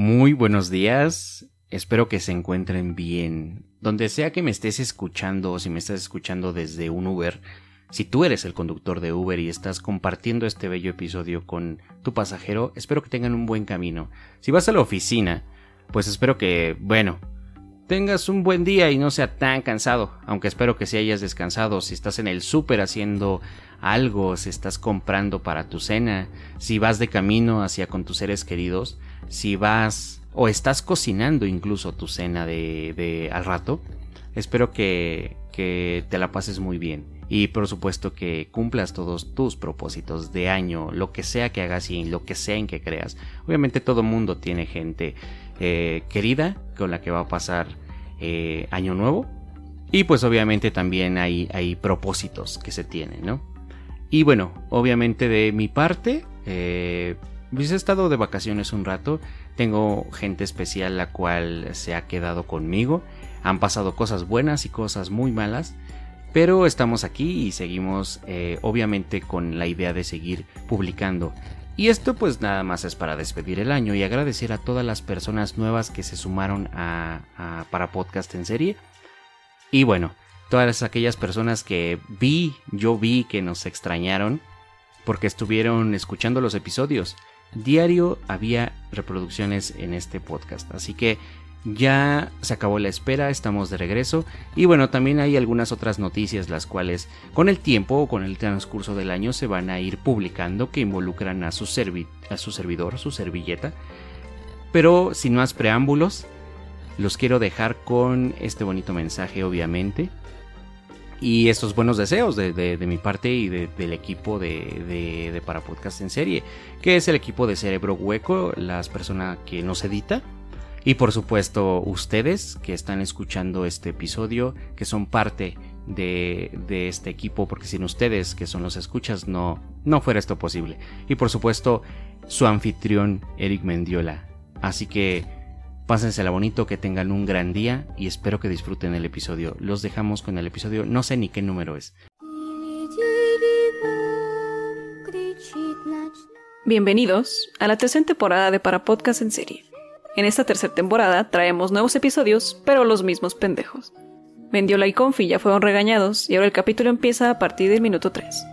Muy buenos días, espero que se encuentren bien. Donde sea que me estés escuchando o si me estás escuchando desde un Uber, si tú eres el conductor de Uber y estás compartiendo este bello episodio con tu pasajero, espero que tengan un buen camino. Si vas a la oficina, pues espero que, bueno, tengas un buen día y no sea tan cansado, aunque espero que si hayas descansado, si estás en el súper haciendo algo, si estás comprando para tu cena, si vas de camino hacia con tus seres queridos, si vas o estás cocinando incluso tu cena de, de al rato, espero que, que te la pases muy bien. Y por supuesto que cumplas todos tus propósitos de año, lo que sea que hagas y lo que sea en que creas. Obviamente todo mundo tiene gente eh, querida con la que va a pasar eh, año nuevo. Y pues obviamente también hay, hay propósitos que se tienen, ¿no? Y bueno, obviamente de mi parte, eh, pues he estado de vacaciones un rato, tengo gente especial la cual se ha quedado conmigo, han pasado cosas buenas y cosas muy malas, pero estamos aquí y seguimos obviamente con la idea de seguir publicando. Y esto pues nada más es para despedir el año y agradecer a todas las personas nuevas que se sumaron a, para podcast en serie. Y bueno, todas aquellas personas que vi, yo vi que nos extrañaron porque estuvieron escuchando los episodios diario había reproducciones en este podcast. Así que ya se acabó la espera, estamos de regreso. Y bueno, también hay algunas otras noticias las cuales con el tiempo o con el transcurso del año se van a ir publicando que involucran a su, a su servidor, su servilleta. Pero sin más preámbulos, los quiero dejar con este bonito mensaje obviamente y estos buenos deseos de, mi parte y del equipo de, de, Para Podcast en serie, que es el equipo de Cerebro Hueco, las personas que nos edita. Y por supuesto ustedes que están escuchando este episodio, que son parte de, este equipo, porque sin ustedes, que son los escuchas, no, no fuera esto posible. Y por supuesto su anfitrión, Eric Mendiola. Así que Pásensela bonito, que tengan un gran día y espero que disfruten el episodio. Los dejamos con el episodio, no sé ni qué número es. Bienvenidos a la tercera temporada de Para Podcast en serie. En esta tercera temporada traemos nuevos episodios, pero los mismos pendejos. Mendiola y Confi ya fueron regañados y ahora el capítulo empieza a partir del minuto 3.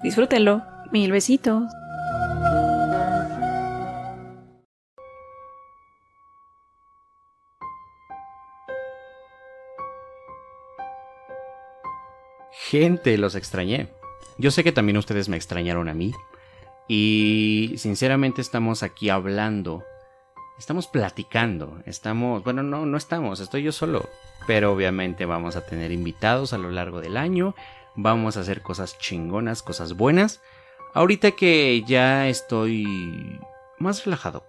Disfrútenlo. Mil besitos. Gente, los extrañé. Yo sé que también ustedes me extrañaron a mí. Y sinceramente estamos aquí hablando. Estamos platicando. Estamos... Bueno, no, no estamos. Estoy yo solo. Pero obviamente vamos a tener invitados a lo largo del año. Vamos a hacer cosas chingonas, cosas buenas. Ahorita que ya estoy más relajado.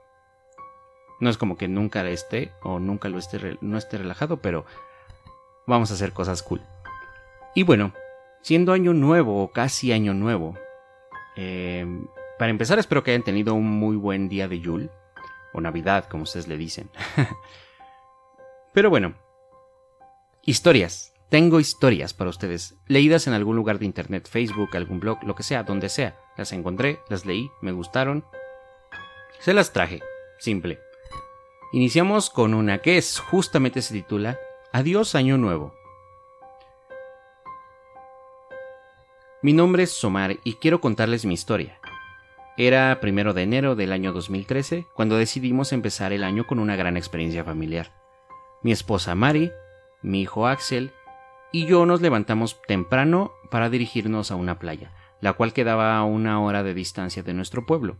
No es como que nunca esté o nunca lo esté, no esté relajado, pero vamos a hacer cosas cool. Y bueno, siendo año nuevo o casi año nuevo, eh, para empezar espero que hayan tenido un muy buen día de Yule, o Navidad, como ustedes le dicen. Pero bueno, historias. Tengo historias para ustedes, leídas en algún lugar de internet, Facebook, algún blog, lo que sea, donde sea. Las encontré, las leí, me gustaron. Se las traje, simple. Iniciamos con una que es justamente se titula Adiós Año Nuevo. Mi nombre es Somar y quiero contarles mi historia. Era primero de enero del año 2013 cuando decidimos empezar el año con una gran experiencia familiar. Mi esposa Mari, mi hijo Axel y yo nos levantamos temprano para dirigirnos a una playa, la cual quedaba a una hora de distancia de nuestro pueblo.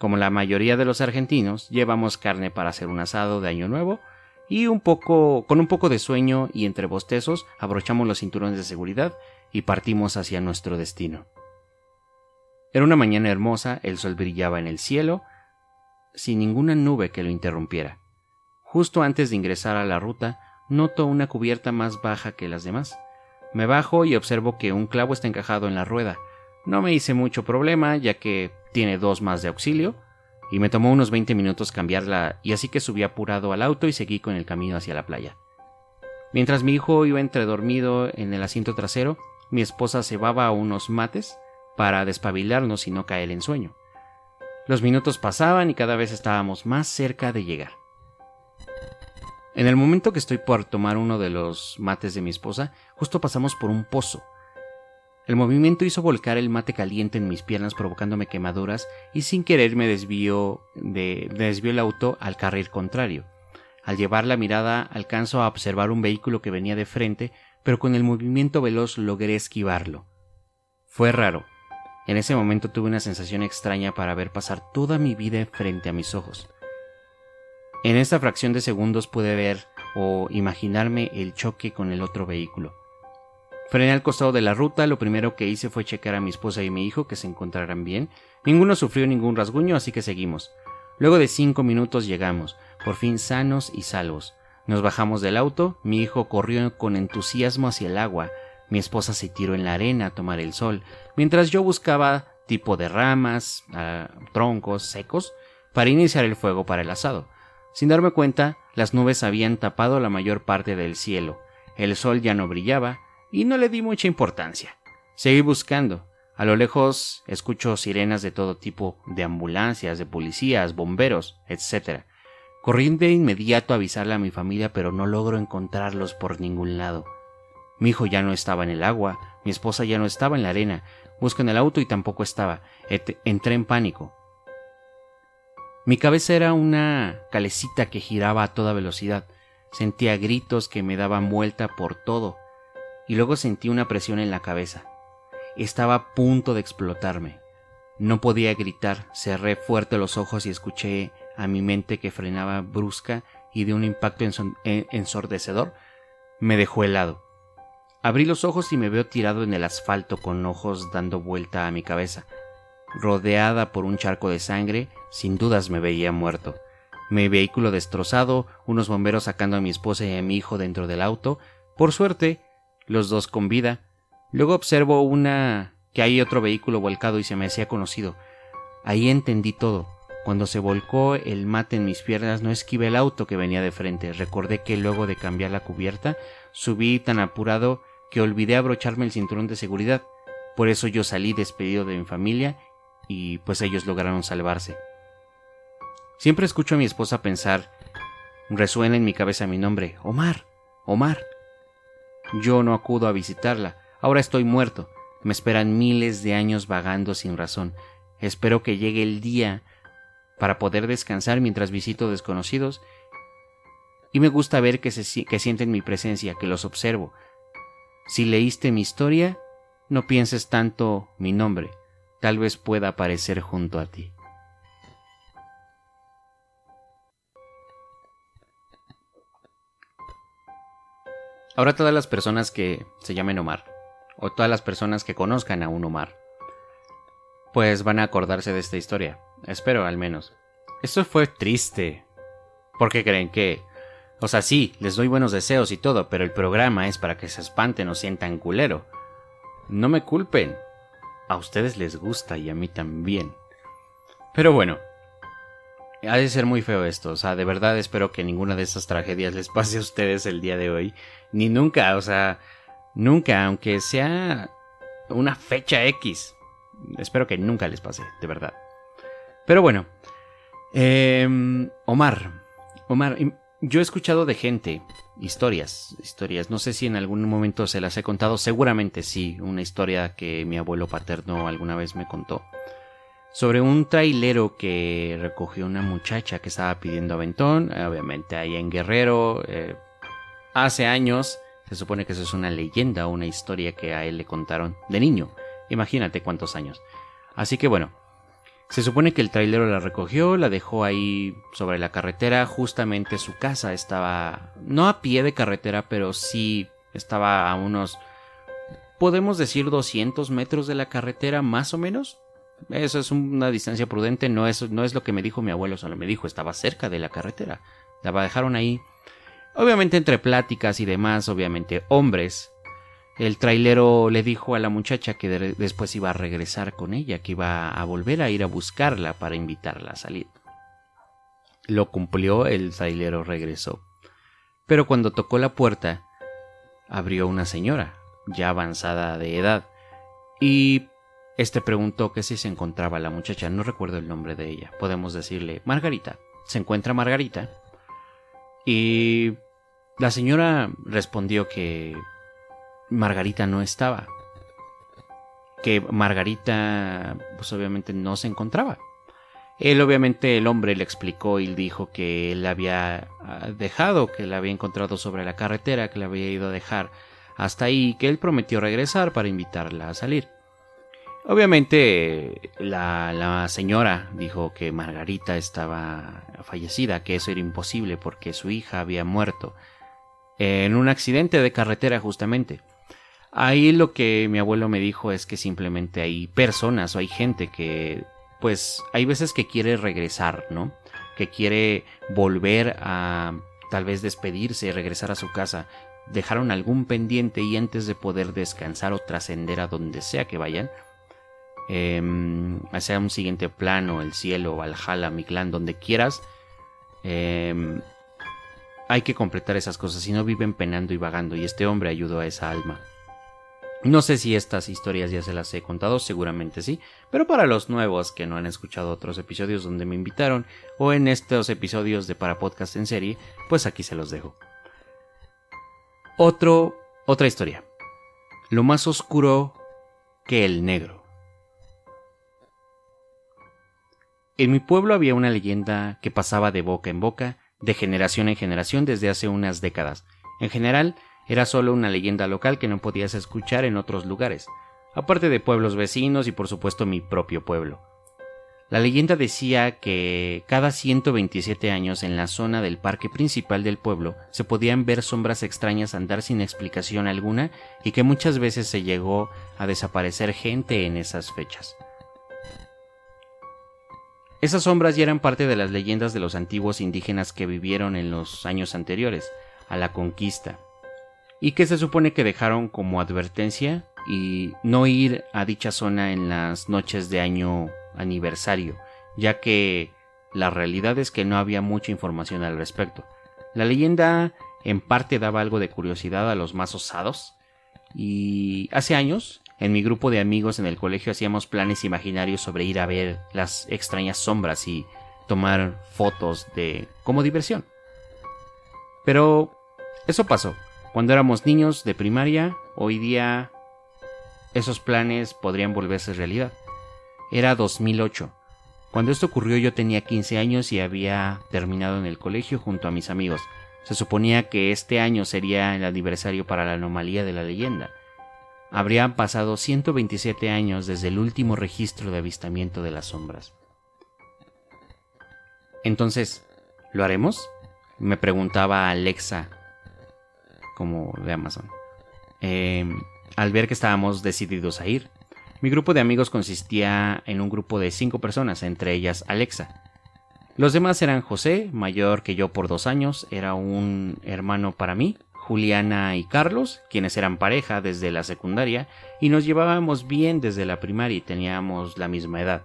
Como la mayoría de los argentinos, llevamos carne para hacer un asado de año nuevo y un poco con un poco de sueño y entre bostezos abrochamos los cinturones de seguridad y partimos hacia nuestro destino. Era una mañana hermosa, el sol brillaba en el cielo, sin ninguna nube que lo interrumpiera. Justo antes de ingresar a la ruta, noto una cubierta más baja que las demás. Me bajo y observo que un clavo está encajado en la rueda. No me hice mucho problema, ya que tiene dos más de auxilio, y me tomó unos 20 minutos cambiarla, y así que subí apurado al auto y seguí con el camino hacia la playa. Mientras mi hijo iba entre dormido en el asiento trasero, mi esposa cebaba unos mates para despabilarnos y no caer en sueño. Los minutos pasaban y cada vez estábamos más cerca de llegar. En el momento que estoy por tomar uno de los mates de mi esposa, justo pasamos por un pozo. El movimiento hizo volcar el mate caliente en mis piernas provocándome quemaduras y sin querer me desvió, de, desvió el auto al carril contrario. Al llevar la mirada alcanzo a observar un vehículo que venía de frente, pero con el movimiento veloz logré esquivarlo. Fue raro. En ese momento tuve una sensación extraña para ver pasar toda mi vida frente a mis ojos. En esta fracción de segundos pude ver o imaginarme el choque con el otro vehículo. Frené al costado de la ruta, lo primero que hice fue checar a mi esposa y mi hijo que se encontraran bien. Ninguno sufrió ningún rasguño, así que seguimos. Luego de cinco minutos llegamos, por fin sanos y salvos. Nos bajamos del auto, mi hijo corrió con entusiasmo hacia el agua, mi esposa se tiró en la arena a tomar el sol, mientras yo buscaba tipo de ramas, ah, troncos secos, para iniciar el fuego para el asado. Sin darme cuenta, las nubes habían tapado la mayor parte del cielo, el sol ya no brillaba, y no le di mucha importancia. Seguí buscando. A lo lejos escucho sirenas de todo tipo, de ambulancias, de policías, bomberos, etc. Corrí de inmediato a avisarle a mi familia, pero no logro encontrarlos por ningún lado. Mi hijo ya no estaba en el agua, mi esposa ya no estaba en la arena, busco en el auto y tampoco estaba. entré en pánico. Mi cabeza era una calecita que giraba a toda velocidad. Sentía gritos que me daban vuelta por todo, y luego sentí una presión en la cabeza. Estaba a punto de explotarme. No podía gritar, cerré fuerte los ojos y escuché a mi mente que frenaba brusca y de un impacto ensordecedor me dejó helado. Abrí los ojos y me veo tirado en el asfalto con ojos dando vuelta a mi cabeza. Rodeada por un charco de sangre, sin dudas me veía muerto. Mi vehículo destrozado, unos bomberos sacando a mi esposa y a mi hijo dentro del auto, por suerte, los dos con vida. Luego observo una que hay otro vehículo volcado y se me hacía conocido. Ahí entendí todo. Cuando se volcó el mate en mis piernas no esquivé el auto que venía de frente. Recordé que luego de cambiar la cubierta subí tan apurado que olvidé abrocharme el cinturón de seguridad. Por eso yo salí despedido de mi familia y pues ellos lograron salvarse. Siempre escucho a mi esposa pensar, resuena en mi cabeza mi nombre, Omar, Omar. Yo no acudo a visitarla, ahora estoy muerto, me esperan miles de años vagando sin razón. Espero que llegue el día para poder descansar mientras visito desconocidos y me gusta ver que, se, que sienten mi presencia, que los observo. Si leíste mi historia, no pienses tanto mi nombre, tal vez pueda aparecer junto a ti. Ahora todas las personas que se llamen Omar, o todas las personas que conozcan a un Omar, pues van a acordarse de esta historia. Espero al menos. Esto fue triste. Porque creen que... O sea, sí, les doy buenos deseos y todo, pero el programa es para que se espanten o sientan culero. No me culpen. A ustedes les gusta y a mí también. Pero bueno, ha de ser muy feo esto, o sea, de verdad espero que ninguna de estas tragedias les pase a ustedes el día de hoy, ni nunca, o sea, nunca, aunque sea una fecha X. Espero que nunca les pase, de verdad. Pero bueno, em, Omar, Omar, yo he escuchado de gente, historias, historias, no sé si en algún momento se las he contado, seguramente sí, una historia que mi abuelo paterno alguna vez me contó. Sobre un trailero que recogió una muchacha que estaba pidiendo aventón, obviamente ahí en Guerrero, eh, hace años, se supone que eso es una leyenda una historia que a él le contaron de niño, imagínate cuántos años. Así que bueno, se supone que el trailero la recogió, la dejó ahí sobre la carretera, justamente su casa estaba, no a pie de carretera, pero sí estaba a unos, podemos decir 200 metros de la carretera más o menos, eso es una distancia prudente, no es, no es lo que me dijo mi abuelo, solo me dijo, estaba cerca de la carretera. La dejaron ahí. Obviamente entre pláticas y demás, obviamente hombres. El trailero le dijo a la muchacha que después iba a regresar con ella, que iba a volver a ir a buscarla para invitarla a salir. Lo cumplió, el trailero regresó. Pero cuando tocó la puerta, abrió una señora, ya avanzada de edad, y este preguntó que si se encontraba la muchacha, no recuerdo el nombre de ella, podemos decirle Margarita. ¿Se encuentra Margarita? Y la señora respondió que Margarita no estaba. Que Margarita, pues obviamente no se encontraba. Él obviamente el hombre le explicó y dijo que él la había ah, dejado, que la había encontrado sobre la carretera, que la había ido a dejar hasta ahí, que él prometió regresar para invitarla a salir. Obviamente la, la, señora dijo que Margarita estaba fallecida, que eso era imposible porque su hija había muerto en un accidente de carretera justamente. Ahí lo que mi abuelo me dijo es que simplemente hay personas o hay gente que pues hay veces que quiere regresar, ¿no? Que quiere volver a tal vez despedirse, regresar a su casa, dejaron algún pendiente y antes de poder descansar o trascender a donde sea que vayan, eh, sea un siguiente plano, el cielo, Valhalla, mi clan, donde quieras, em, hay que completar esas cosas, si no viven penando y vagando, y este hombre ayudó a esa alma. No sé si estas historias ya se las he contado, seguramente sí, pero para los nuevos que no han escuchado otros episodios donde me invitaron o en estos episodios de para podcast en serie, pues aquí se los dejo. Otro, otra historia. Lo más oscuro que el negro. En mi pueblo había una leyenda que pasaba de boca en boca, de generación en generación desde hace unas décadas. En general, era solo una leyenda local que no podías escuchar en otros lugares, aparte de pueblos vecinos y por supuesto mi propio pueblo. La leyenda decía que cada 127 años en la zona del parque principal del pueblo se podían ver sombras extrañas andar sin explicación alguna y que muchas veces se llegó a desaparecer gente en esas fechas. Esas sombras ya eran parte de las leyendas de los antiguos indígenas que vivieron en los años anteriores a la conquista, y que se supone que dejaron como advertencia y no ir a dicha zona en las noches de año aniversario, ya que la realidad es que no había mucha información al respecto. La leyenda en parte daba algo de curiosidad a los más osados, y hace años, en mi grupo de amigos en el colegio hacíamos planes imaginarios sobre ir a ver las extrañas sombras y tomar fotos de como diversión. Pero eso pasó. Cuando éramos niños de primaria, hoy día esos planes podrían volverse realidad. Era 2008. Cuando esto ocurrió yo tenía 15 años y había terminado en el colegio junto a mis amigos. Se suponía que este año sería el aniversario para la anomalía de la leyenda. Habrían pasado 127 años desde el último registro de avistamiento de las sombras. Entonces, ¿lo haremos? Me preguntaba Alexa como de Amazon. Em, al ver que estábamos decididos a ir. Mi grupo de amigos consistía en un grupo de cinco personas, entre ellas Alexa. Los demás eran José, mayor que yo por dos años, era un hermano para mí, Juliana y Carlos, quienes eran pareja desde la secundaria, y nos llevábamos bien desde la primaria y teníamos la misma edad.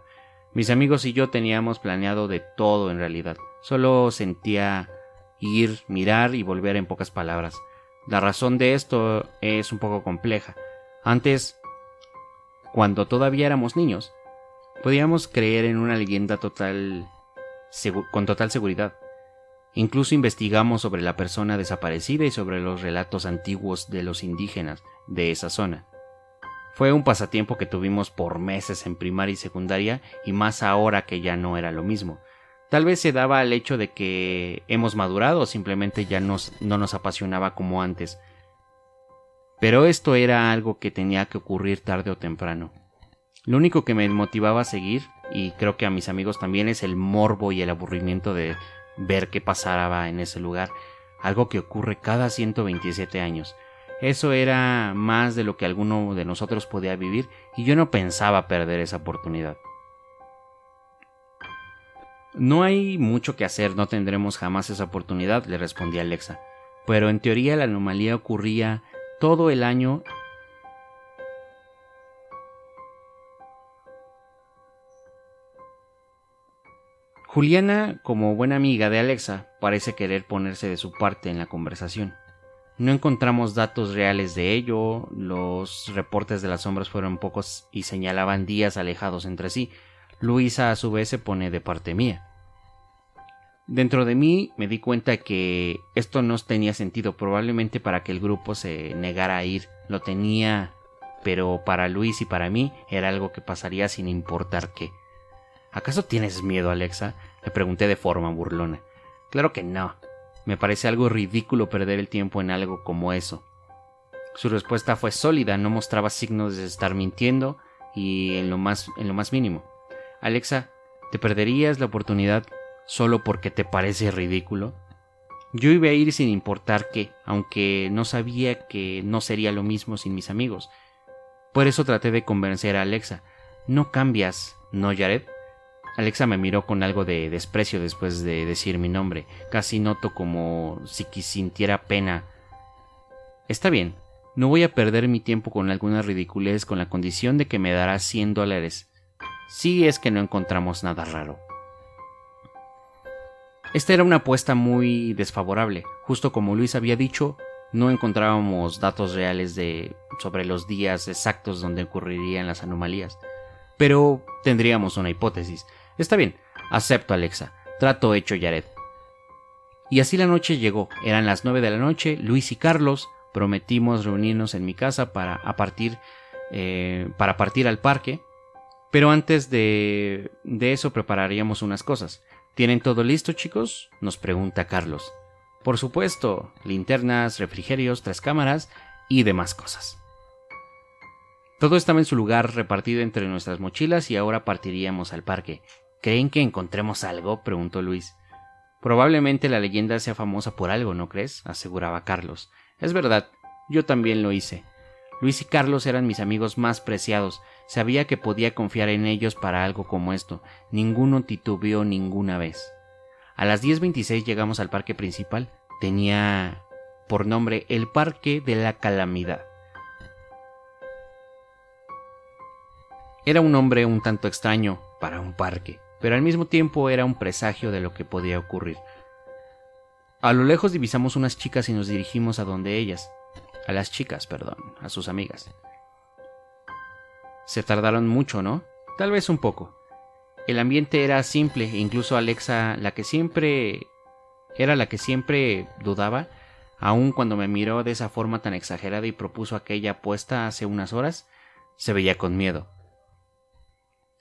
Mis amigos y yo teníamos planeado de todo en realidad, solo sentía ir, mirar y volver en pocas palabras. La razón de esto es un poco compleja. Antes, cuando todavía éramos niños, podíamos creer en una leyenda total con total seguridad. Incluso investigamos sobre la persona desaparecida y sobre los relatos antiguos de los indígenas de esa zona. Fue un pasatiempo que tuvimos por meses en primaria y secundaria y más ahora que ya no era lo mismo. Tal vez se daba al hecho de que hemos madurado simplemente ya no nos apasionaba como antes. Pero esto era algo que tenía que ocurrir tarde o temprano. Lo único que me motivaba a seguir, y creo que a mis amigos también, es el morbo y el aburrimiento de ver qué pasaba en ese lugar, algo que ocurre cada 127 años. Eso era más de lo que alguno de nosotros podía vivir y yo no pensaba perder esa oportunidad. No hay mucho que hacer, no tendremos jamás esa oportunidad, le respondí Alexa. Pero en teoría la anomalía ocurría todo el año Juliana, como buena amiga de Alexa, parece querer ponerse de su parte en la conversación. No encontramos datos reales de ello, los reportes de las sombras fueron pocos y señalaban días alejados entre sí, Luisa a su vez se pone de parte mía. Dentro de mí me di cuenta que esto no tenía sentido, probablemente para que el grupo se negara a ir. Lo tenía, pero para Luis y para mí era algo que pasaría sin importar qué. ¿Acaso tienes miedo, Alexa? Le pregunté de forma burlona. Claro que no. Me parece algo ridículo perder el tiempo en algo como eso. Su respuesta fue sólida, no mostraba signos de estar mintiendo y en lo más, en lo más mínimo. Alexa, ¿te perderías la oportunidad solo porque te parece ridículo? Yo iba a ir sin importar qué, aunque no sabía que no sería lo mismo sin mis amigos. Por eso traté de convencer a Alexa. No cambias, ¿no, Jared? Alexa me miró con algo de desprecio después de decir mi nombre. Casi noto como si sintiera pena. Está bien, no voy a perder mi tiempo con alguna ridiculez con la condición de que me dará 100 dólares. Si es que no encontramos nada raro. Esta era una apuesta muy desfavorable. Justo como Luis había dicho, no encontrábamos datos reales de sobre los días exactos donde ocurrirían las anomalías. Pero tendríamos una hipótesis. Está bien, acepto Alexa. Trato hecho Jared. Y así la noche llegó. Eran las nueve de la noche. Luis y Carlos prometimos reunirnos en mi casa para partir eh, para partir al parque. Pero antes de, de eso prepararíamos unas cosas. ¿Tienen todo listo, chicos? nos pregunta Carlos. Por supuesto, linternas, refrigerios, tres cámaras y demás cosas. Todo estaba en su lugar repartido entre nuestras mochilas y ahora partiríamos al parque. ¿Creen que encontremos algo? preguntó Luis. Probablemente la leyenda sea famosa por algo, ¿no crees? aseguraba Carlos. Es verdad, yo también lo hice. Luis y Carlos eran mis amigos más preciados, Sabía que podía confiar en ellos para algo como esto. Ninguno titubeó ninguna vez. A las 10.26 llegamos al parque principal. Tenía por nombre el Parque de la Calamidad. Era un nombre un tanto extraño para un parque, pero al mismo tiempo era un presagio de lo que podía ocurrir. A lo lejos divisamos unas chicas y nos dirigimos a donde ellas. A las chicas, perdón, a sus amigas. Se tardaron mucho, ¿no? Tal vez un poco. El ambiente era simple, incluso Alexa, la que siempre era la que siempre dudaba, aun cuando me miró de esa forma tan exagerada y propuso aquella apuesta hace unas horas, se veía con miedo.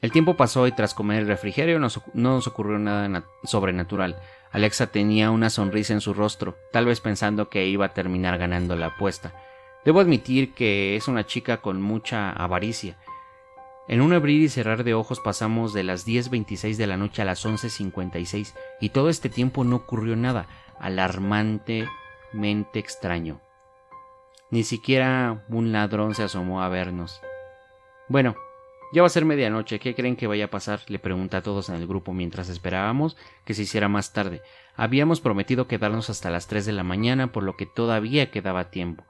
El tiempo pasó y tras comer el refrigerio no nos ocurrió nada sobrenatural. Alexa tenía una sonrisa en su rostro, tal vez pensando que iba a terminar ganando la apuesta. Debo admitir que es una chica con mucha avaricia, en un abrir y cerrar de ojos pasamos de las 10.26 de la noche a las 11.56 y todo este tiempo no ocurrió nada alarmantemente extraño. Ni siquiera un ladrón se asomó a vernos. Bueno, ya va a ser medianoche, ¿qué creen que vaya a pasar? le pregunté a todos en el grupo mientras esperábamos que se hiciera más tarde. Habíamos prometido quedarnos hasta las 3 de la mañana, por lo que todavía quedaba tiempo.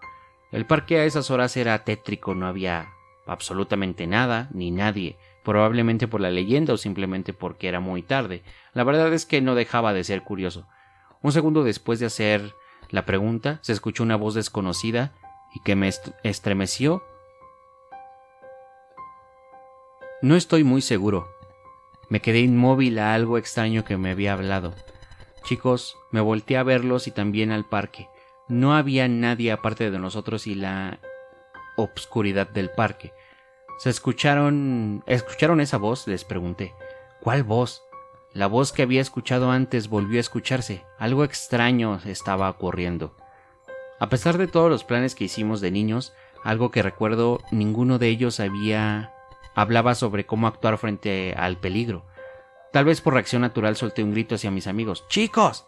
El parque a esas horas era tétrico, no había absolutamente nada ni nadie, probablemente por la leyenda o simplemente porque era muy tarde. La verdad es que no dejaba de ser curioso. Un segundo después de hacer la pregunta, se escuchó una voz desconocida y que me estremeció. No estoy muy seguro. Me quedé inmóvil a algo extraño que me había hablado. Chicos, me volteé a verlos y también al parque. No había nadie aparte de nosotros y la obscuridad del parque. ¿Se escucharon escucharon esa voz? les pregunté. ¿Cuál voz? La voz que había escuchado antes volvió a escucharse. Algo extraño estaba ocurriendo. A pesar de todos los planes que hicimos de niños, algo que recuerdo ninguno de ellos había hablaba sobre cómo actuar frente al peligro. Tal vez por reacción natural solté un grito hacia mis amigos. ¡Chicos!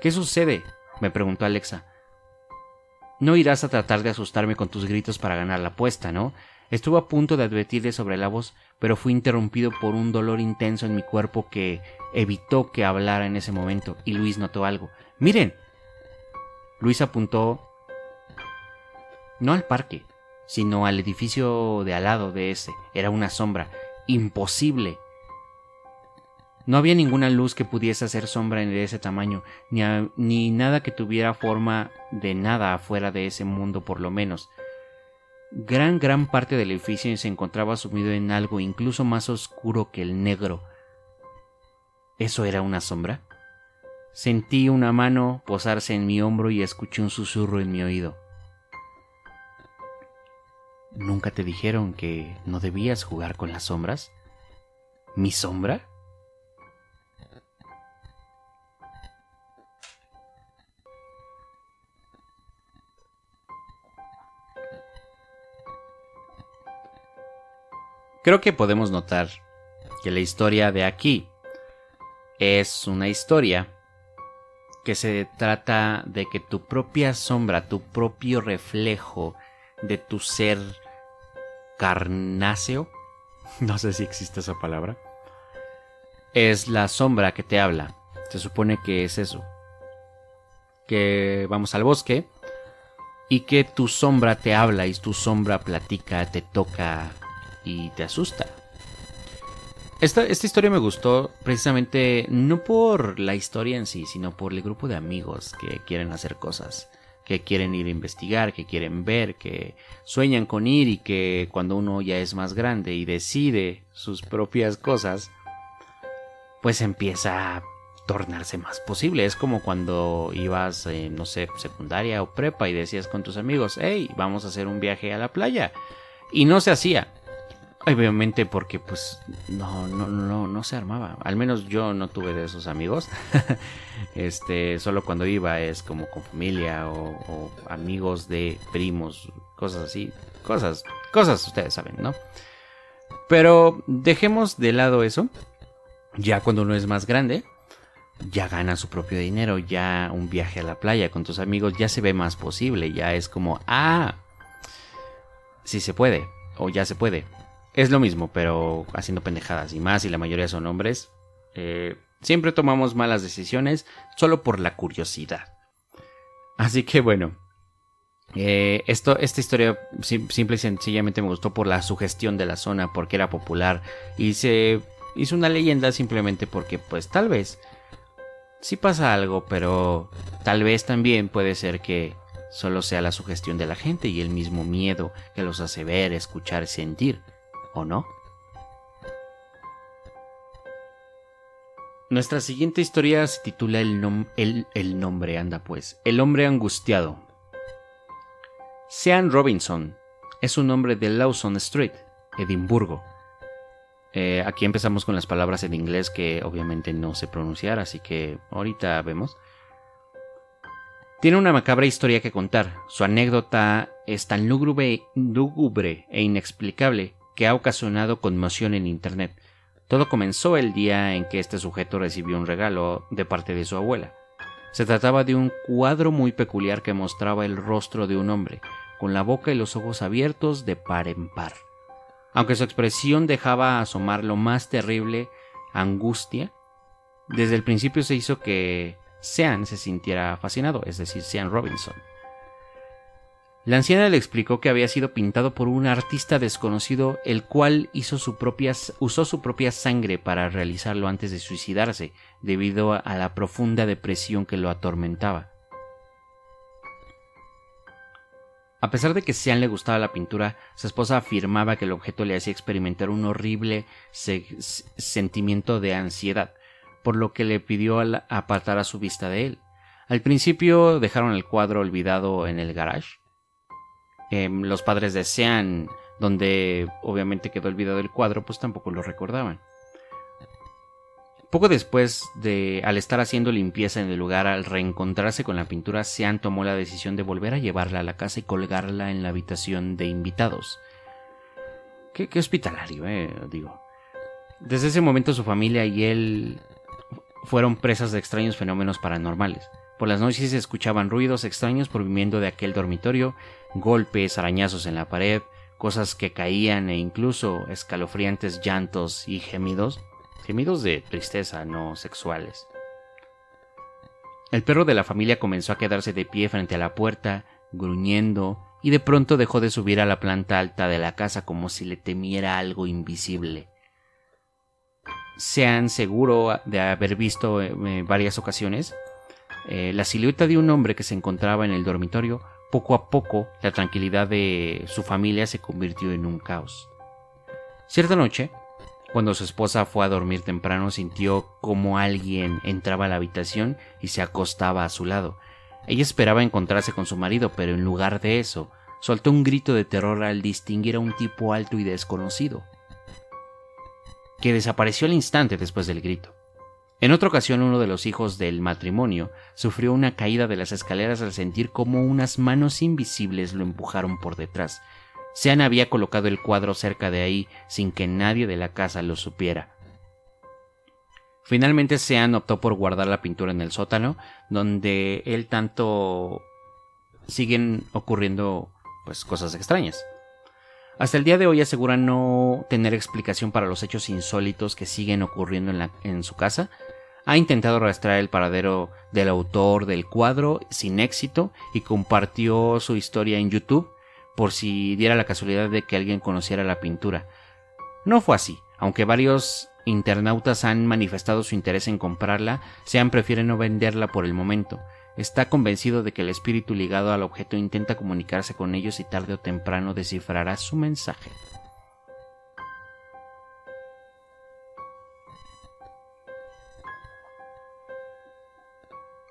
¿Qué sucede? me preguntó Alexa. No irás a tratar de asustarme con tus gritos para ganar la apuesta, ¿no? Estuve a punto de advertirle sobre la voz, pero fui interrumpido por un dolor intenso en mi cuerpo que evitó que hablara en ese momento, y Luis notó algo. ¡Miren! Luis apuntó no al parque, sino al edificio de al lado de ese. Era una sombra. Imposible. No había ninguna luz que pudiese hacer sombra en ese tamaño, ni, ni nada que tuviera forma de nada afuera de ese mundo por lo menos. Gran, gran parte del edificio se encontraba sumido en algo incluso más oscuro que el negro. ¿Eso era una sombra? Sentí una mano posarse en mi hombro y escuché un susurro en mi oído. ¿Nunca te dijeron que no debías jugar con las sombras? ¿Mi sombra? Creo que podemos notar que la historia de aquí es una historia que se trata de que tu propia sombra, tu propio reflejo de tu ser carnáceo, no sé si existe esa palabra, es la sombra que te habla. Se supone que es eso. Que vamos al bosque y que tu sombra te habla y tu sombra platica, te toca, y te asusta. Esta, esta, historia me gustó precisamente no por la historia en sí, sino por el grupo de amigos que quieren hacer cosas, que quieren ir a investigar, que quieren ver, que sueñan con ir y que cuando uno ya es más grande y decide sus propias cosas, pues empieza a tornarse más posible. Es como cuando ibas, eh, no sé, secundaria o prepa y decías con tus amigos, hey, vamos a hacer un viaje a la playa. Y no se hacía Obviamente porque pues no, no, no, no se armaba. Al menos yo no tuve de esos amigos. este, solo cuando iba es como con familia o, amigos de primos, cosas así. Cosas, cosas ustedes saben, ¿no? Pero dejemos de lado eso. Ya cuando uno es más grande, ya gana su propio dinero, ya un viaje a la playa con tus amigos ya se ve más posible, ya es como, ah, sí se puede, o ya se puede es lo mismo, pero haciendo pendejadas y más, y la mayoría son hombres. Eh, siempre tomamos malas decisiones solo por la curiosidad. Así que bueno, eh, esto, esta historia simple y sencillamente me gustó por la sugestión de la zona, porque era popular y se hizo una leyenda simplemente porque pues tal vez sí pasa algo, pero tal vez también puede ser que solo sea la sugestión de la gente y el mismo miedo que los hace ver, escuchar, sentir. ¿O no? Nuestra siguiente historia se titula el, el, nombre, anda pues, El hombre angustiado. Sean Robinson es un hombre de Lawson Street, Edimburgo. Eh, aquí empezamos con las palabras en inglés que obviamente no sé pronunciar, así que ahorita vemos. Tiene una macabra historia que contar. Su anécdota es tan lúgubre e inexplicable que ha ocasionado conmoción en Internet. Todo comenzó el día en que este sujeto recibió un regalo de parte de su abuela. Se trataba de un cuadro muy peculiar que mostraba el rostro de un hombre, con la boca y los ojos abiertos de par en par. Aunque su expresión dejaba asomar lo más terrible angustia, desde el principio se hizo que Sean se sintiera fascinado, es decir, Sean Robinson. La anciana le explicó que había sido pintado por un artista desconocido, el cual hizo su usó su propia sangre para realizarlo antes de suicidarse, debido a la profunda depresión que lo atormentaba. A pesar de que Sean le gustaba la pintura, su esposa afirmaba que el objeto le hacía experimentar un horrible sentimiento de ansiedad, por lo que le pidió apartar su vista de él. Al principio dejaron el cuadro olvidado en el garage, Em, los padres de Sean, donde obviamente quedó olvidado el cuadro, pues tampoco lo recordaban. Poco después de, al estar haciendo limpieza en el lugar, al reencontrarse con la pintura, Sean tomó la decisión de volver a llevarla a la casa y colgarla en la habitación de invitados. Qué, hospitalario, eh, digo. Desde ese momento su familia y él fueron presas de extraños fenómenos paranormales. Por las noches se escuchaban ruidos extraños proviniendo de aquel dormitorio, golpes, arañazos en la pared, cosas que caían e incluso escalofriantes llantos y gemidos, gemidos de tristeza, no sexuales. El perro de la familia comenzó a quedarse de pie frente a la puerta, gruñendo, y de pronto dejó de subir a la planta alta de la casa como si le temiera algo invisible. Sean seguro de haber visto en eh, varias ocasiones eh, la silueta de un hombre que se encontraba en el dormitorio, poco a poco la tranquilidad de su familia se convirtió en un caos. Cierta noche, Cuando su esposa fue a dormir temprano sintió como alguien entraba a la habitación y se acostaba a su lado. Ella esperaba encontrarse con su marido, pero en lugar de eso, soltó un grito de terror al distinguir a un tipo alto y desconocido, que desapareció al instante después del grito. En otra ocasión uno de los hijos del matrimonio sufrió una caída de las escaleras al sentir como unas manos invisibles lo empujaron por detrás. Sean había colocado el cuadro cerca de ahí sin que nadie de la casa lo supiera. Finalmente Sean optó por guardar la pintura en el sótano, donde él tanto siguen ocurriendo pues cosas extrañas. Hasta el día de hoy asegura no tener explicación para los hechos insólitos que siguen ocurriendo en, en su casa. Ha intentado rastrear el paradero del autor del cuadro sin éxito y compartió su historia en YouTube por si diera la casualidad de que alguien conociera la pintura. No fue así, aunque varios internautas han manifestado su interés en comprarla, Sean prefiere no venderla por el momento. Está convencido de que el espíritu ligado al objeto intenta comunicarse con ellos y tarde o temprano descifrará su mensaje.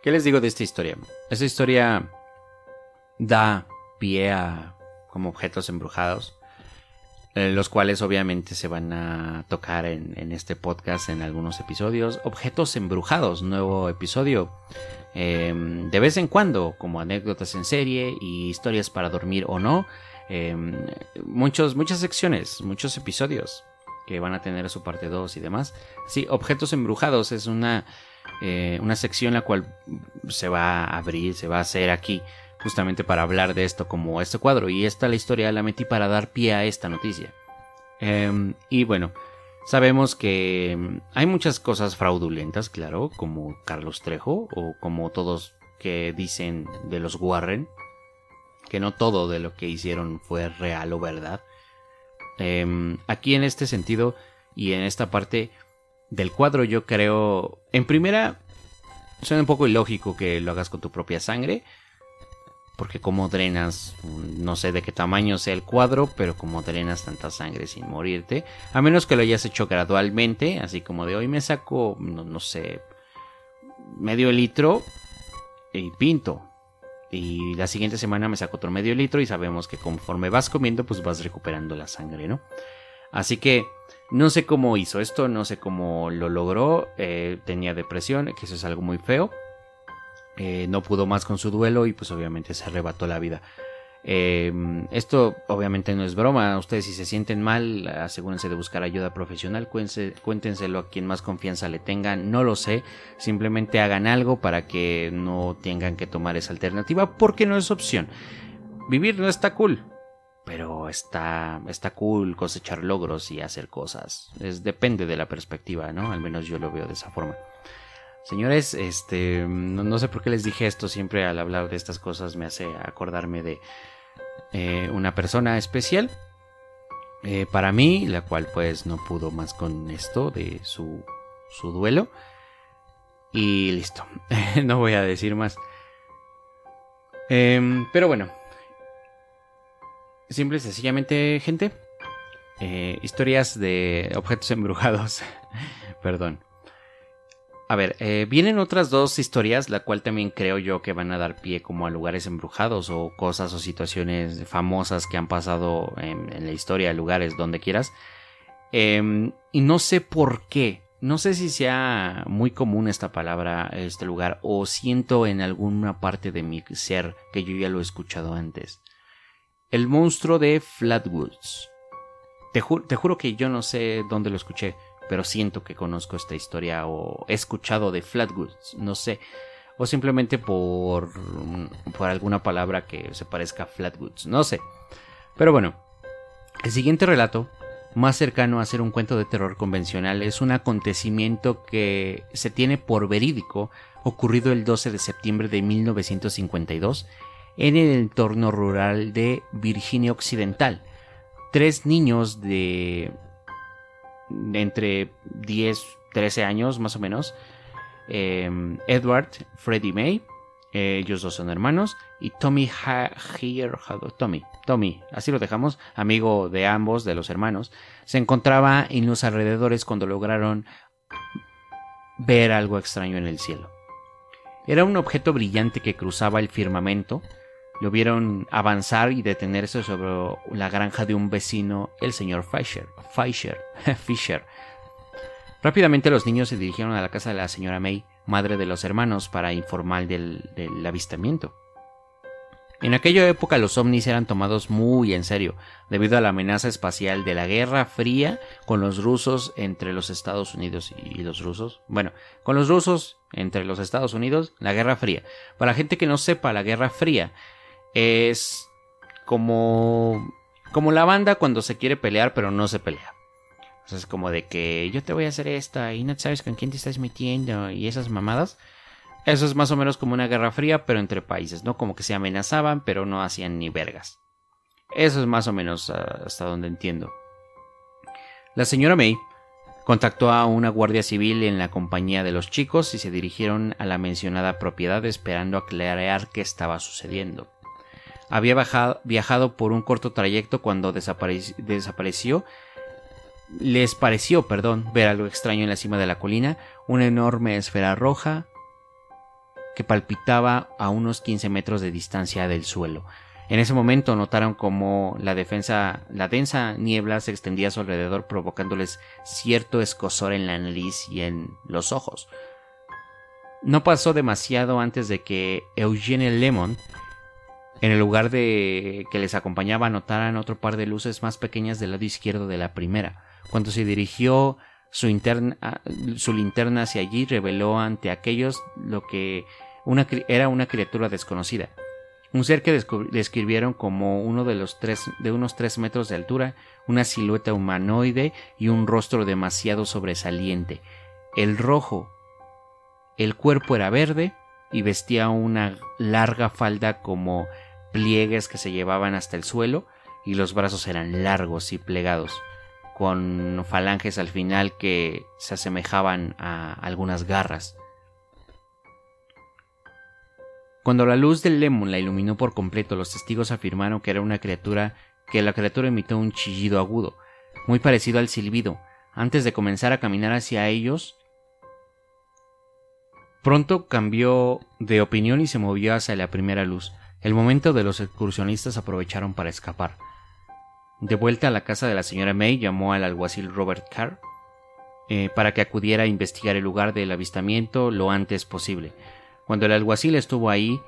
¿Qué les digo de esta historia? Esta historia da pie a como objetos embrujados, eh, los cuales obviamente se van a tocar en, este podcast en algunos episodios. Objetos embrujados, nuevo episodio. Em, de vez en cuando, como anécdotas en serie y historias para dormir o no. Em, muchos, muchas secciones, muchos episodios que van a tener su parte 2 y demás. Sí, objetos embrujados es una, eh, una sección la cual se va a abrir, se va a hacer aquí justamente para hablar de esto como este cuadro. Y esta la historia la metí para dar pie a esta noticia. Em, y bueno, sabemos que em, hay muchas cosas fraudulentas, claro, como Carlos Trejo o como todos que dicen de los Warren, que no todo de lo que hicieron fue real o verdad. Em, aquí en este sentido y en esta parte del cuadro yo creo, en primera, suena un poco ilógico que lo hagas con tu propia sangre, porque como drenas, no sé de qué tamaño sea el cuadro, pero como drenas tanta sangre sin morirte, a menos que lo hayas hecho gradualmente, así como de hoy me saco, no, sé, medio litro y pinto. Y la siguiente semana me saco otro medio litro y sabemos que conforme vas comiendo, pues vas recuperando la sangre, ¿no? Así que no sé cómo hizo esto, no sé cómo lo logró, eh, tenía depresión, que eso es algo muy feo. Eh, no pudo más con su duelo y pues obviamente se arrebató la vida. Em, esto obviamente no es broma. Ustedes si se sienten mal, asegúrense de buscar ayuda profesional. cuéntenselo a quien más confianza le tengan. No lo sé. Simplemente hagan algo para que no tengan que tomar esa alternativa porque no es opción. Vivir no está cool. Pero está, está cool cosechar logros y hacer cosas. Es, depende de la perspectiva, ¿no? Al menos yo lo veo de esa forma. Señores, este, no, sé por qué les dije esto, siempre al hablar de estas cosas me hace acordarme de eh, una persona especial eh, para mí, la cual pues no pudo más con esto de su, su duelo. Y listo, no voy a decir más. Em, pero bueno, simple y sencillamente, gente, eh, historias de objetos embrujados, perdón. A ver, eh, vienen otras dos historias, la cual también creo yo que van a dar pie como a lugares embrujados o cosas o situaciones famosas que han pasado en, la historia, lugares donde quieras. Em, y no sé por qué, no sé si sea muy común esta palabra, este lugar, o siento en alguna parte de mi ser que yo ya lo he escuchado antes. El monstruo de Flatwoods. te juro que yo no sé dónde lo escuché pero siento que conozco esta historia o he escuchado de Flatwoods, no sé, o simplemente por, por alguna palabra que se parezca a Flatwoods, no sé. Pero bueno, el siguiente relato, más cercano a ser un cuento de terror convencional, es un acontecimiento que se tiene por verídico ocurrido el 12 de septiembre de 1952 en el entorno rural de Virginia Occidental. Tres niños de entre 10, 13 años más o menos, em, Edward, Freddie May, ellos dos son hermanos. Y Tommy Tommy, Tommy, así lo dejamos, amigo de ambos, de los hermanos, se encontraba en los alrededores cuando lograron ver algo extraño en el cielo. Era un objeto brillante que cruzaba el firmamento. Lo vieron avanzar y detenerse sobre la granja de un vecino, el señor Fisher. Fisher. Fisher. Rápidamente los niños se dirigieron a la casa de la señora May, madre de los hermanos, para informar del, avistamiento. En aquella época los ovnis eran tomados muy en serio, debido a la amenaza espacial de la Guerra Fría con los rusos entre los Estados Unidos y los rusos. Bueno, con los rusos entre los Estados Unidos, la Guerra Fría. Para la gente que no sepa, la Guerra Fría es como como la banda cuando se quiere pelear pero no se pelea. Es como de que yo te voy a hacer esta y no sabes con quién te estás metiendo y esas mamadas. Eso es más o menos como una guerra fría, pero entre países, ¿no? Como que se amenazaban, pero no hacían ni vergas. Eso es más o menos ah, hasta donde entiendo. La señora May contactó a una guardia civil en la compañía de los chicos y se dirigieron a la mencionada propiedad esperando aclarar qué estaba sucediendo. Había viajado por un corto trayecto cuando desapareció. Les pareció, perdón, ver algo extraño en la cima de la colina, una enorme esfera roja, que palpitaba a unos 15 metros de distancia del suelo. En ese momento notaron como la defensa, la densa niebla se extendía a su alrededor provocándoles cierto escosor en la nariz y en los ojos. No pasó demasiado antes de que Eugene Lemon, en el lugar de que les acompañaba, notaran otro par de luces más pequeñas del lado izquierdo de la primera. Cuando se dirigió su, su linterna hacia allí, reveló ante aquellos lo que era una criatura desconocida. Un ser que describieron como uno de los tres, de unos tres metros de altura, una silueta humanoide y un rostro demasiado sobresaliente. El rojo. El cuerpo era verde y vestía una larga falda como pliegues que se llevaban hasta el suelo y los brazos eran largos y plegados, con falanges al final que se asemejaban a algunas garras. Cuando la luz del lemon la iluminó por completo, los testigos afirmaron que era una criatura, que la criatura emitió un chillido agudo, muy parecido al silbido. Antes de comenzar a caminar hacia ellos, pronto cambió de opinión y se movió hacia la primera luz. El momento de los excursionistas aprovecharon para escapar. De vuelta a la casa de la señora May, llamó al alguacil Robert Carr eh, para que acudiera a investigar el lugar del avistamiento lo antes posible. Cuando el alguacil estuvo ahí,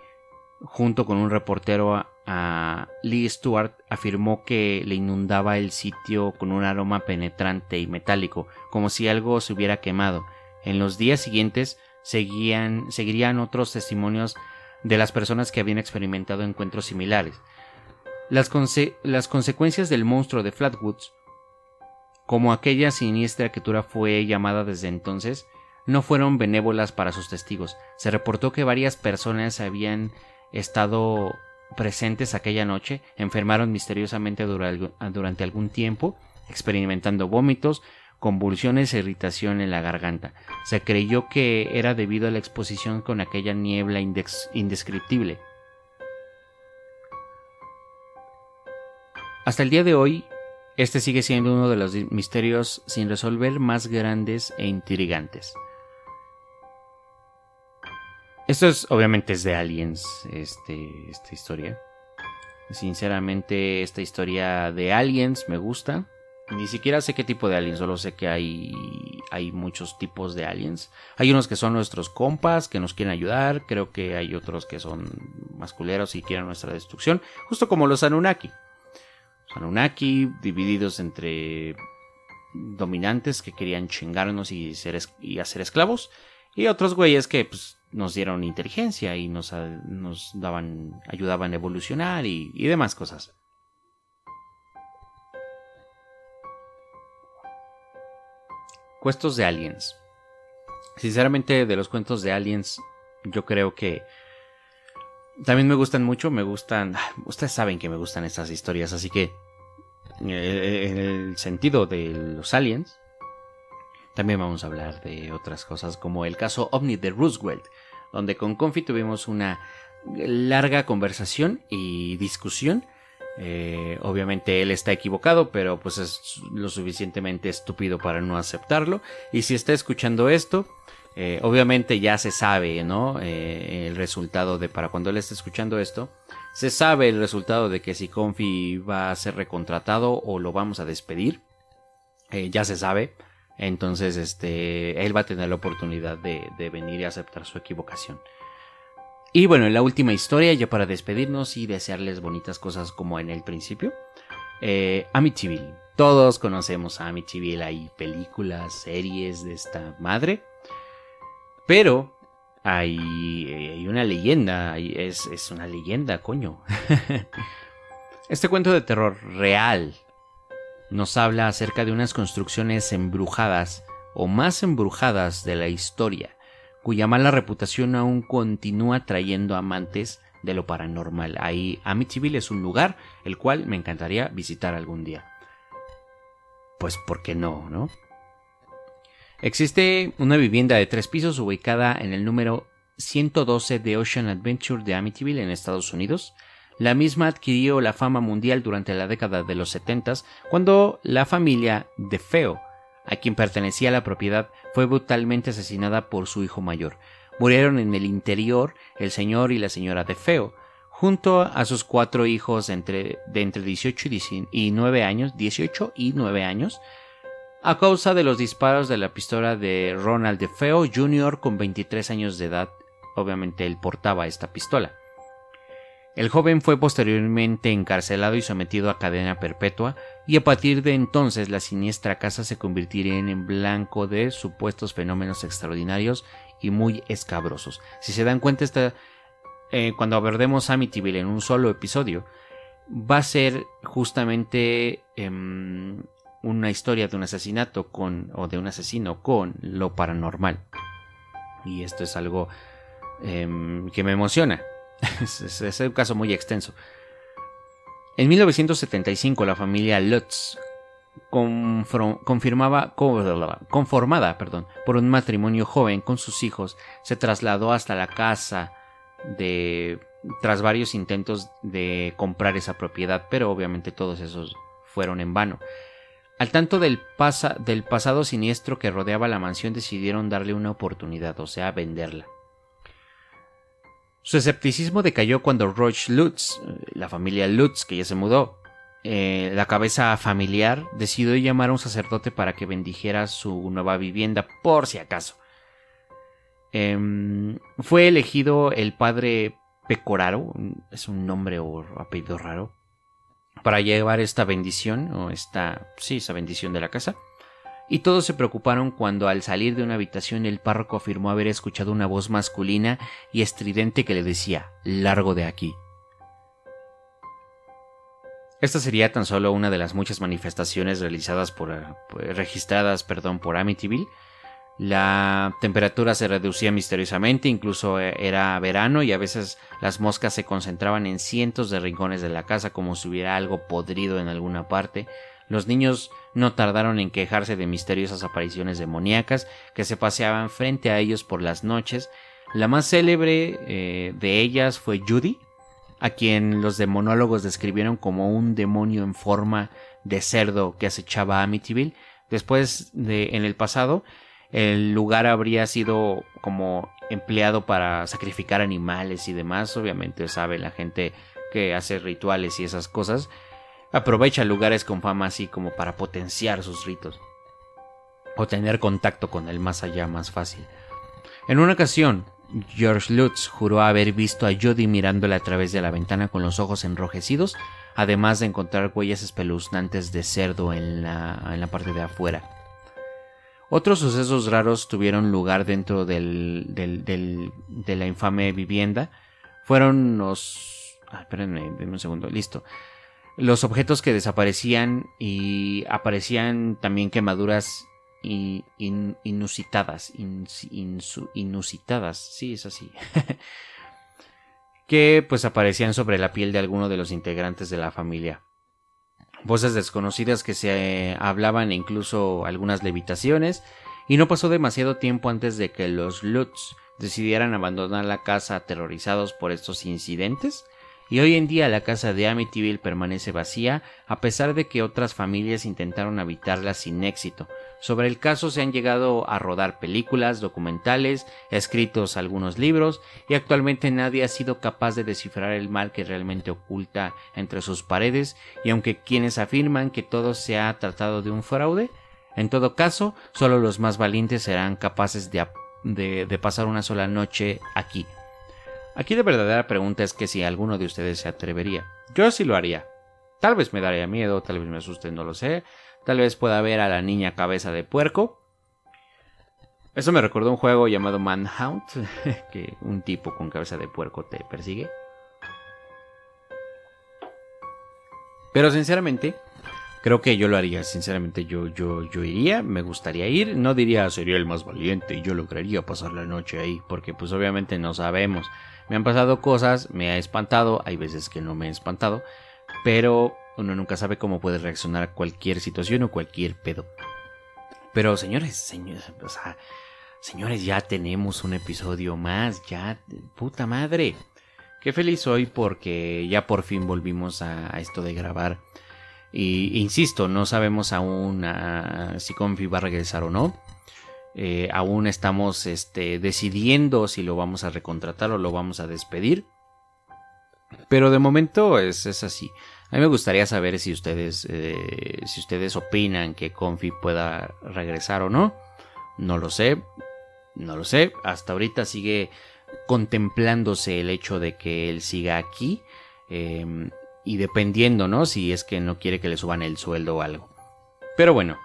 junto con un reportero a Lee Stewart, afirmó que le inundaba el sitio con un aroma penetrante y metálico, como si algo se hubiera quemado. En los días siguientes seguían, seguirían otros testimonios de las personas que habían experimentado encuentros similares. Las, las consecuencias del monstruo de Flatwoods, como aquella siniestra criatura fue llamada desde entonces, no fueron benévolas para sus testigos. Se reportó que varias personas habían estado presentes aquella noche, enfermaron misteriosamente durante algún tiempo, experimentando vómitos, convulsiones e irritación en la garganta. Se creyó que era debido a la exposición con aquella niebla indescriptible. Hasta el día de hoy, este sigue siendo uno de los misterios sin resolver más grandes e intrigantes. Esto es, obviamente, es de Aliens, este, esta historia. Sinceramente, esta historia de Aliens me gusta. Ni siquiera sé qué tipo de aliens, solo sé que hay, hay muchos tipos de aliens. Hay unos que son nuestros compas, que nos quieren ayudar. Creo que hay otros que son masculeros y quieren nuestra destrucción. Justo como los Anunnaki. Los Anunnaki divididos entre dominantes que querían chingarnos y, ser y hacer esclavos. Y otros güeyes que pues, nos dieron inteligencia y nos, daban, ayudaban a evolucionar y demás cosas. Cuentos de aliens. Sinceramente, de los cuentos de aliens, yo creo que también me gustan mucho. Me gustan. Ustedes saben que me gustan estas historias, así que. Eh, en el sentido de los aliens, también vamos a hablar de otras cosas, como el caso OVNI de Roosevelt, donde con Confi tuvimos una larga conversación y discusión. Eh, obviamente él está equivocado, pero pues es lo suficientemente estúpido para no aceptarlo. Y si está escuchando esto, eh, obviamente ya se sabe, ¿no? Eh, el resultado de para cuando él esté escuchando esto, se sabe el resultado de que si Confi va a ser recontratado o lo vamos a despedir. ya se sabe. Entonces, este, él va a tener la oportunidad de, de venir y aceptar su equivocación. Y bueno, en la última historia, ya para despedirnos y desearles bonitas cosas como en el principio, eh, Amityville. Todos conocemos a Amityville, hay películas, series de esta madre. Pero hay, hay una leyenda, es una leyenda, coño. este cuento de terror real nos habla acerca de unas construcciones embrujadas o más embrujadas de la historia cuya mala reputación aún continúa trayendo amantes de lo paranormal. Ahí Amityville es un lugar el cual me encantaría visitar algún día. Pues ¿por qué no, no? Existe una vivienda de tres pisos ubicada en el número 112 de Ocean Adventure de Amityville en Estados Unidos. La misma adquirió la fama mundial durante la década de los 70 cuando la familia de Feo a quien pertenecía la propiedad, fue brutalmente asesinada por su hijo mayor. Murieron en el interior el señor y la señora de Feo, junto a sus cuatro hijos entre, de entre 18 y 9 años, 18 y 9 años, a causa de los disparos de la pistola de Ronald de Feo Jr. con 23 años de edad. Obviamente él portaba esta pistola. El joven fue posteriormente encarcelado y sometido a cadena perpetua, y a partir de entonces la siniestra casa se convertiría en blanco de supuestos fenómenos extraordinarios y muy escabrosos. Si se dan cuenta, esta, eh, cuando abordemos Amityville en un solo episodio, va a ser justamente em, una historia de un asesinato con, o de un asesino con lo paranormal. Y esto es algo em, que me emociona es, un caso muy extenso. En 1975 la familia Lutz, conformada por un matrimonio joven con sus hijos, se trasladó hasta la casa de tras varios intentos de comprar esa propiedad, pero obviamente todos esos fueron en vano. Al tanto del pasado siniestro que rodeaba la mansión decidieron darle una oportunidad, o sea, venderla. Su escepticismo decayó cuando Roach Lutz, la familia Lutz, que ya se mudó, eh, la cabeza familiar, decidió llamar a un sacerdote para que bendijera su nueva vivienda, por si acaso. Em, fue elegido el padre Pecoraro, es un nombre o apellido raro, para llevar esta bendición, o esta, sí, esa bendición de la casa y todos se preocuparon cuando al salir de una habitación el párroco afirmó haber escuchado una voz masculina y estridente que le decía largo de aquí. Esta sería tan solo una de las muchas manifestaciones realizadas por, eh, registradas perdón, por Amityville. La temperatura se reducía misteriosamente, incluso eh, era verano y a veces las moscas se concentraban en cientos de rincones de la casa como si hubiera algo podrido en alguna parte. Los niños no tardaron en quejarse de misteriosas apariciones demoníacas que se paseaban frente a ellos por las noches. La más célebre eh, de ellas fue Judy, a quien los demonólogos describieron como un demonio en forma de cerdo que acechaba a Amityville. Después de, en el pasado, el lugar habría sido como empleado para sacrificar animales y demás. Obviamente sabe la gente que hace rituales y esas cosas aprovecha lugares con fama así como para potenciar sus ritos o tener contacto con el más allá más fácil. En una ocasión, George Lutz juró haber visto a Judy mirándola a través de la ventana con los ojos enrojecidos, además de encontrar huellas espeluznantes de cerdo en la, en la parte de afuera. Otros sucesos raros tuvieron lugar dentro del, de la infame vivienda. Fueron los... Ah, espérenme, un segundo, listo los objetos que desaparecían y aparecían también quemaduras inusitadas, inusitadas, sí, es así, que pues aparecían sobre la piel de alguno de los integrantes de la familia. Voces desconocidas que se hablaban e incluso algunas levitaciones, y no pasó demasiado tiempo antes de que los Lutz decidieran abandonar la casa aterrorizados por estos incidentes y hoy en día la casa de Amityville permanece vacía a pesar de que otras familias intentaron habitarla sin éxito. Sobre el caso se han llegado a rodar películas, documentales, escritos algunos libros y actualmente nadie ha sido capaz de descifrar el mal que realmente oculta entre sus paredes y aunque quienes afirman que todo se ha tratado de un fraude, en todo caso solo los más valientes serán capaces de, de pasar una sola noche aquí Aquí la verdadera pregunta es que si alguno de ustedes se atrevería. Yo sí lo haría. Tal vez me daría miedo, tal vez me asuste, no lo sé. Tal vez pueda ver a la niña cabeza de puerco. Eso me recordó un juego llamado Manhunt, que un tipo con cabeza de puerco te persigue. Pero sinceramente, creo que yo lo haría. Sinceramente, yo, yo, yo iría, me gustaría ir. No diría sería el más valiente y yo lograría pasar la noche ahí, porque pues obviamente no sabemos. Me han pasado cosas, me ha espantado, hay veces que no me he espantado, pero uno nunca sabe cómo puede reaccionar a cualquier situación o cualquier pedo. Pero señores, señores, señores, ya tenemos un episodio más, ya, puta madre. Qué feliz soy porque ya por fin volvimos a, esto de grabar. Y insisto, no sabemos aún ah, si Confi va a regresar o no. Eh, aún estamos este, decidiendo si lo vamos a recontratar o lo vamos a despedir. Pero de momento es, así. A mí me gustaría saber si ustedes, eh, si ustedes opinan que Confi pueda regresar o no. No lo sé. No lo sé. Hasta ahorita sigue contemplándose el hecho de que él siga aquí. Em, y dependiendo, ¿no? Si es que no quiere que le suban el sueldo o algo. Pero bueno,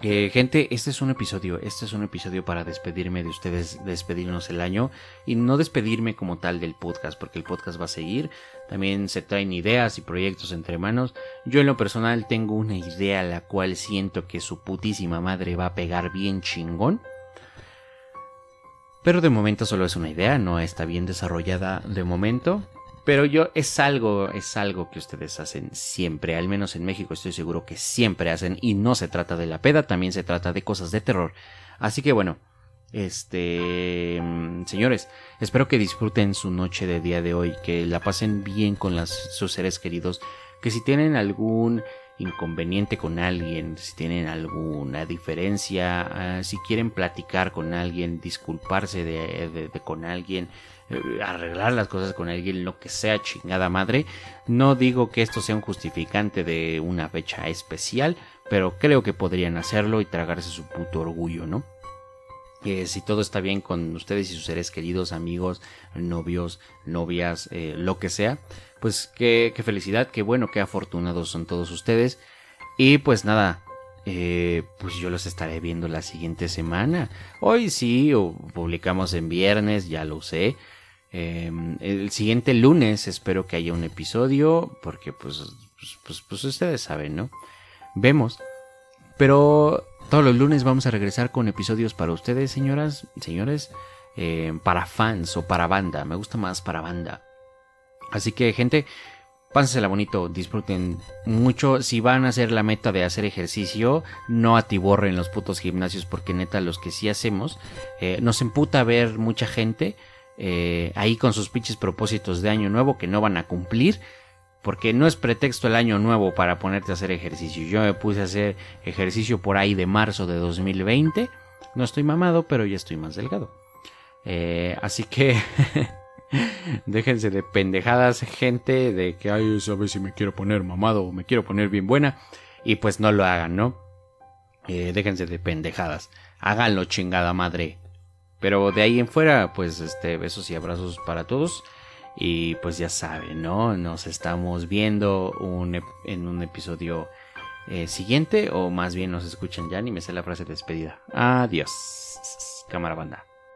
gente, este es un episodio, este es un episodio para despedirme de ustedes, despedirnos el año y no despedirme como tal del podcast, porque el podcast va a seguir. También se traen ideas y proyectos entre manos. Yo en lo personal tengo una idea la cual siento que su putísima madre va a pegar bien chingón. Pero de momento solo es una idea, no está bien desarrollada de momento. Pero yo es algo, es algo que ustedes hacen siempre, al menos en México estoy seguro que siempre hacen y no se trata de la peda, también se trata de cosas de terror. Así que bueno, este, mm, señores, espero que disfruten su noche de día de hoy, que la pasen bien con sus seres queridos, que si tienen algún inconveniente con alguien, si tienen alguna diferencia, ah, si quieren platicar con alguien, disculparse de, con alguien, eh, arreglar las cosas con alguien, lo que sea chingada madre. No digo que esto sea un justificante de una fecha especial, pero creo que podrían hacerlo y tragarse su puto orgullo, ¿no? Si todo está bien con ustedes y sus seres queridos, amigos, novios, novias, eh, lo que sea, pues qué, qué felicidad, qué bueno, qué afortunados son todos ustedes. Y pues nada, eh, pues yo los estaré viendo la siguiente semana. Hoy sí, o publicamos en viernes, ya lo sé. Em, el siguiente lunes espero que haya un episodio, porque pues, pues, pues, pues, ustedes saben, ¿no? Vemos. Pero todos los lunes vamos a regresar con episodios para ustedes, señoras, señores, em, para fans o para banda. Me gusta más para banda. Así que, gente, pásensela bonito, disfruten mucho. Si van a hacer la meta de hacer ejercicio, no atiborren los putos gimnasios, porque neta, los que sí hacemos, eh, nos emputa ver mucha gente eh, ahí con sus pinches propósitos de año nuevo que no van a cumplir. Porque no es pretexto el año nuevo para ponerte a hacer ejercicio. Yo me puse a hacer ejercicio por ahí de marzo de 2020. No estoy mamado, pero ya estoy más delgado. Eh, así que Déjense de pendejadas, gente, de que, ay, sabes si me quiero poner mamado o me quiero poner bien buena. Y pues no lo hagan, ¿no? Eh, déjense de pendejadas. Háganlo, chingada madre. Pero de ahí en fuera, pues, este, besos y abrazos para todos. Y pues ya saben, ¿no? Nos estamos viendo en un episodio eh, siguiente. O más bien nos escuchan ya, ni me sé la frase de despedida. Adiós. Cámara banda.